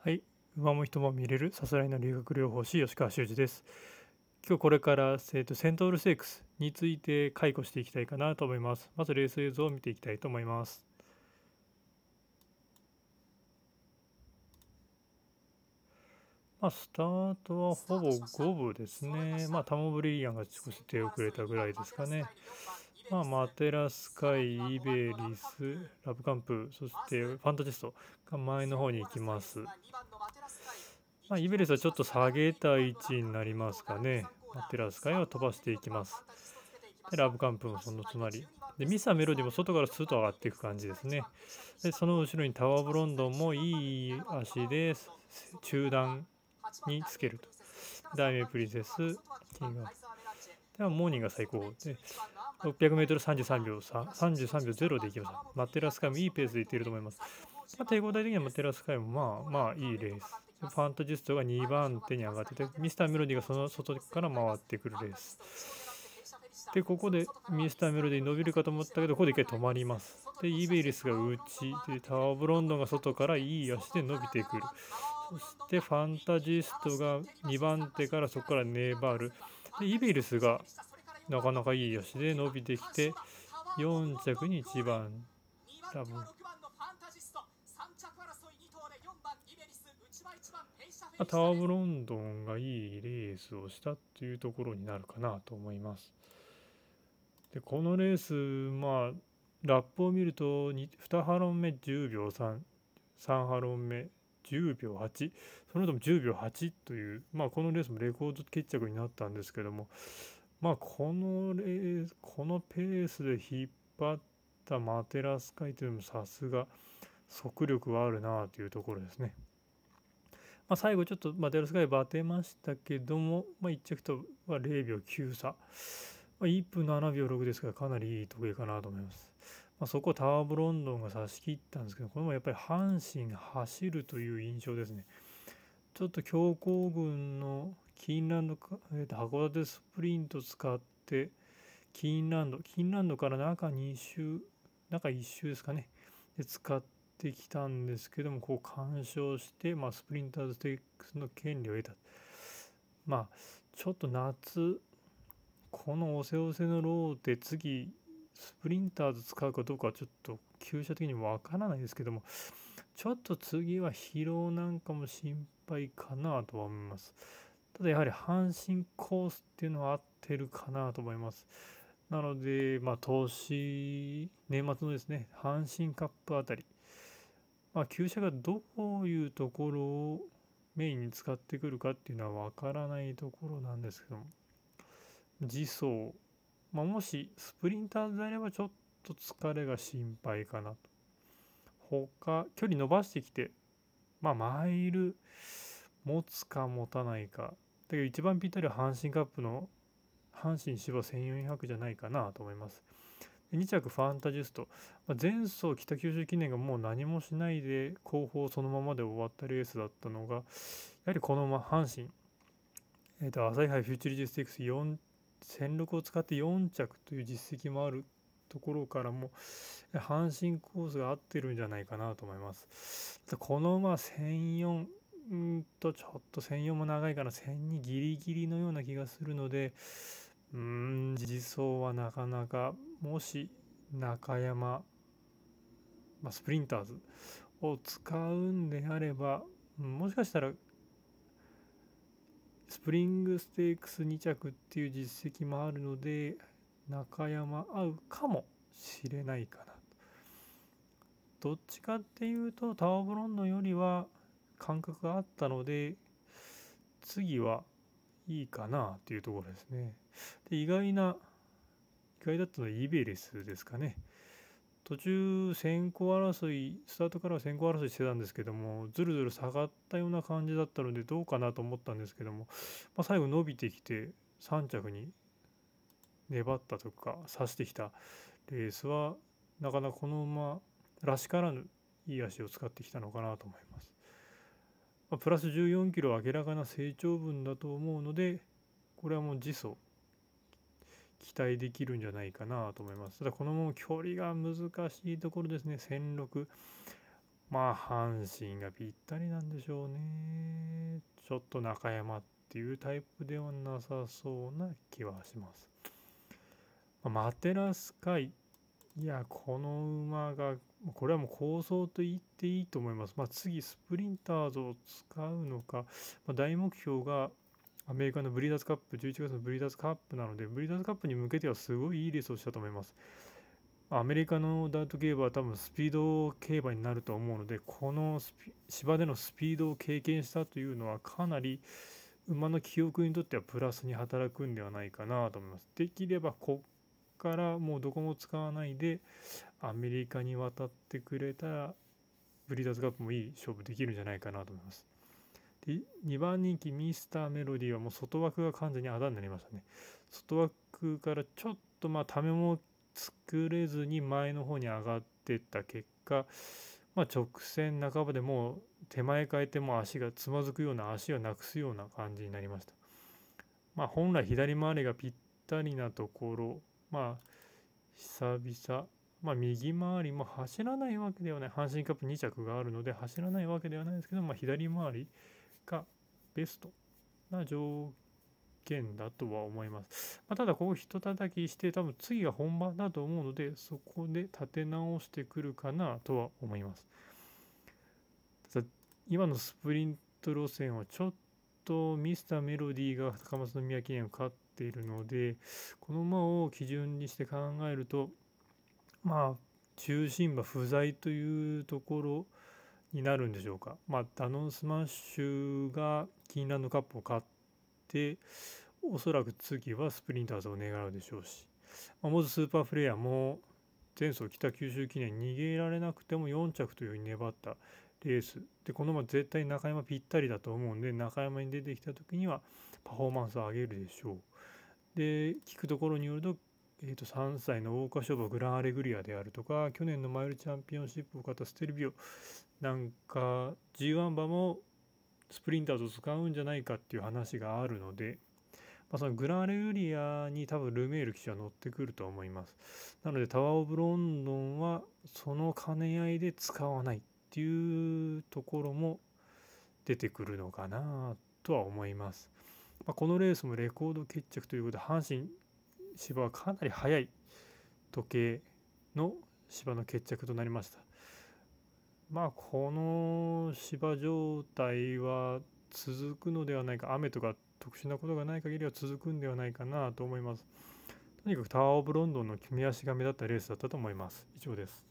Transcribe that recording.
はい、馬も人も見れるさすらいの理学療法士吉川修司です。今日これから、えー、とセントウルステークスについて回顧していきたいかなと思います。まずレース映像を見ていきたいと思います。まあ、スタートはほぼ五分ですね。まあ、タマモブリリアンが少し出遅れたぐらいですかね。まあ、マテラスカイ、イベリス、ラブカンプ、そしてファンタジストが前の方に行きます。まあ、イベリスはちょっと下げた位置になりますかね。マテラスカイは飛ばしていきます。でラブカンプもその隣。でミサメロディも外からスーッと上がっていく感じですね。でその後ろにタワーブロンドンもいい足で中段につけると。ダイメプリンセス、キングアップではモーニングが最高で 600m33 秒33秒0でいきました。マテラスカイもいいペースでいっていると思います。まあ、抵抗体的にはマテラスカイもまあまあいいレース。ファンタジストが2番手に上がってて、ミスターメロディがその外から回ってくるレース。で、ここでミスターメロディ伸びるかと思ったけど、ここで一回止まります。で、イーベリスが内で、タワーブロンドンが外からいい足で伸びてくる。そしてファンタジストが2番手からそこから粘る。で、イベリスがなかなかいい足で伸びてきて、4着に1番、多分。タワーオブロンドンがいいレースをしたっていうところになるかなと思います。で、このレース、まあ、ラップを見ると 2, 2ハロン目10秒3、3ハロン目10秒8、その後も10秒8という、まあ、このレースもレコード決着になったんですけども、まあ、このレース、このペースで引っ張ったマテラスカイというのもさすが速力はあるなというところですね。まあ、最後ちょっとマテラスカイバテましたけども、まあ、1着とは0秒9差。1分7秒6ですからかなりいい時計かなと思います。まあ、そこをタワーブロンドンが差し切ったんですけど、これもやっぱり阪神走るという印象ですね。ちょっと強行軍のキーンランド、えー、と函館スプリント使ってキーンランドキーンランドから中2周中1周ですかねで使ってきたんですけどもこう干渉して、まあ、スプリンターズテークスの権利を得たまあちょっと夏このおせおせのローで次プリンターズ使うかどうかはちょっと厩舎的にわからないですけどもちょっと次は疲労なんかも心配かなとは思います。ただやはり阪神コースっていうのは合ってるかなと思います。なので、まあ、投資、年末のですね、阪神カップあたり、まあ、厩舎がどういうところをメインに使ってくるかっていうのはわからないところなんですけども、自走、まあ、もしスプリンターであればちょっと疲れが心配かなと。他、距離伸ばしてきて、まあ、マイル持つか持たないか。だけど一番ぴったりは阪神カップの阪神芝1400じゃないかなと思います。2着ファンタジスト、まあ、前走北九州記念がもう何もしないで後方そのままで終わったレースだったのがやはりこのまま阪神、えー、と朝日杯フューチュリティステークス4 16を使って4着という実績もあるところからも阪神コースが合ってるんじゃないかなと思います。この馬1004うんとちょっと1004も長いから1002ギリギリのような気がするのでうん自走はなかなかもし中山、まあ、スプリンターズを使うんであればもしかしたらスプリングステークス2着っていう実績もあるので中山合うかもしれないかなどっちかっていうとタワーブロンドよりは感覚があったので次はいいかなというところですね。で意外な意外だったのはイベレスですかね。途中先行争いスタートからは先行争いしてたんですけどもずるずる下がったような感じだったのでどうかなと思ったんですけども、まあ、最後伸びてきて3着に粘ったとか刺してきたレースはなかなかこの馬らしからぬいい足を使ってきたのかなと思います。まあ、プラス14キロ明らかな成長分だと思うのでこれはもう自走期待できるんじゃないかなと思います。ただこのまま距離が難しいところですね。1006まあ阪神がぴったりなんでしょうね。ちょっと中山っていうタイプではなさそうな気はします、まあ、マテラスイいやこの馬がこれはもう構想と言っていいと思います、まあ、次スプリンターズを使うのか、まあ、大目標がアメリカのブリーダーズカップ11月のブリーダーズカップなのでブリーダーズカップに向けてはすごいいいレースをしたと思いますアメリカのダート競馬は多分スピード競馬になると思うのでこの芝でのスピードを経験したというのはかなり馬の記憶にとってはプラスに働くんではないかなと思います。できればこっからもうどこも使わないでアメリカに渡ってくれたらブリーダーズカップもいい勝負できるんじゃないかなと思います。で2番人気ミスターメロディーはもう外枠が完全にあだになりましたね。外枠からちょっとまあためも作れずに前の方に上がってった結果、まあ、直線半ばでもう手前変えても足がつまずくような足をなくすような感じになりました。まあ、本来左回りがぴったりなところ、まあ、久々、まあ、右回りも走らないわけではない、阪神カップ2着があるので走らないわけではないですけど、まあ、左回りがベストな状件だとは思います。まあ、ただ、こう、ひと叩きして、多分次が本番だと思うので、そこで立て直してくるかなとは思います。ただ、今のスプリント路線はちょっとミスターメロディーが高松宮記念を勝っているので、この馬を基準にして考えると、まあ、中心馬不在というところになるんでしょうか。まあ、ダノンスマッシュがキーンランドカップを勝って、おそらく次はスプリンターズを狙うでしょうし、まあ、モズスーパーフレアも前走北九州記念逃げられなくても4着というふうに粘ったレース。でこの馬絶対中山ぴったりだと思うんで中山に出てきた時にはパフォーマンスを上げるでしょう。で聞くところによると,、えー、と3歳の桜花賞馬グランアレグリアであるとか去年のマイルチャンピオンシップを勝ったステルビオなんか G1 馬もスプリンターズを使うんじゃないかっていう話があるので、まあ、そのグランアレグリアに多分ルメール騎手は乗ってくると思います。なのでタワー・オブ・ロンドンはその兼ね合いで使わないっていうところも出てくるのかなとは思います。まあ、このレースもレコード決着ということで阪神芝はかなり速い時計の芝の決着となりました。まあこの芝状態は続くのではないか雨とか特殊なことがない限りは続くんではないかなと思います。とにかくタワー・オブ・ロンドンの決め足が目立ったレースだったと思います。以上です。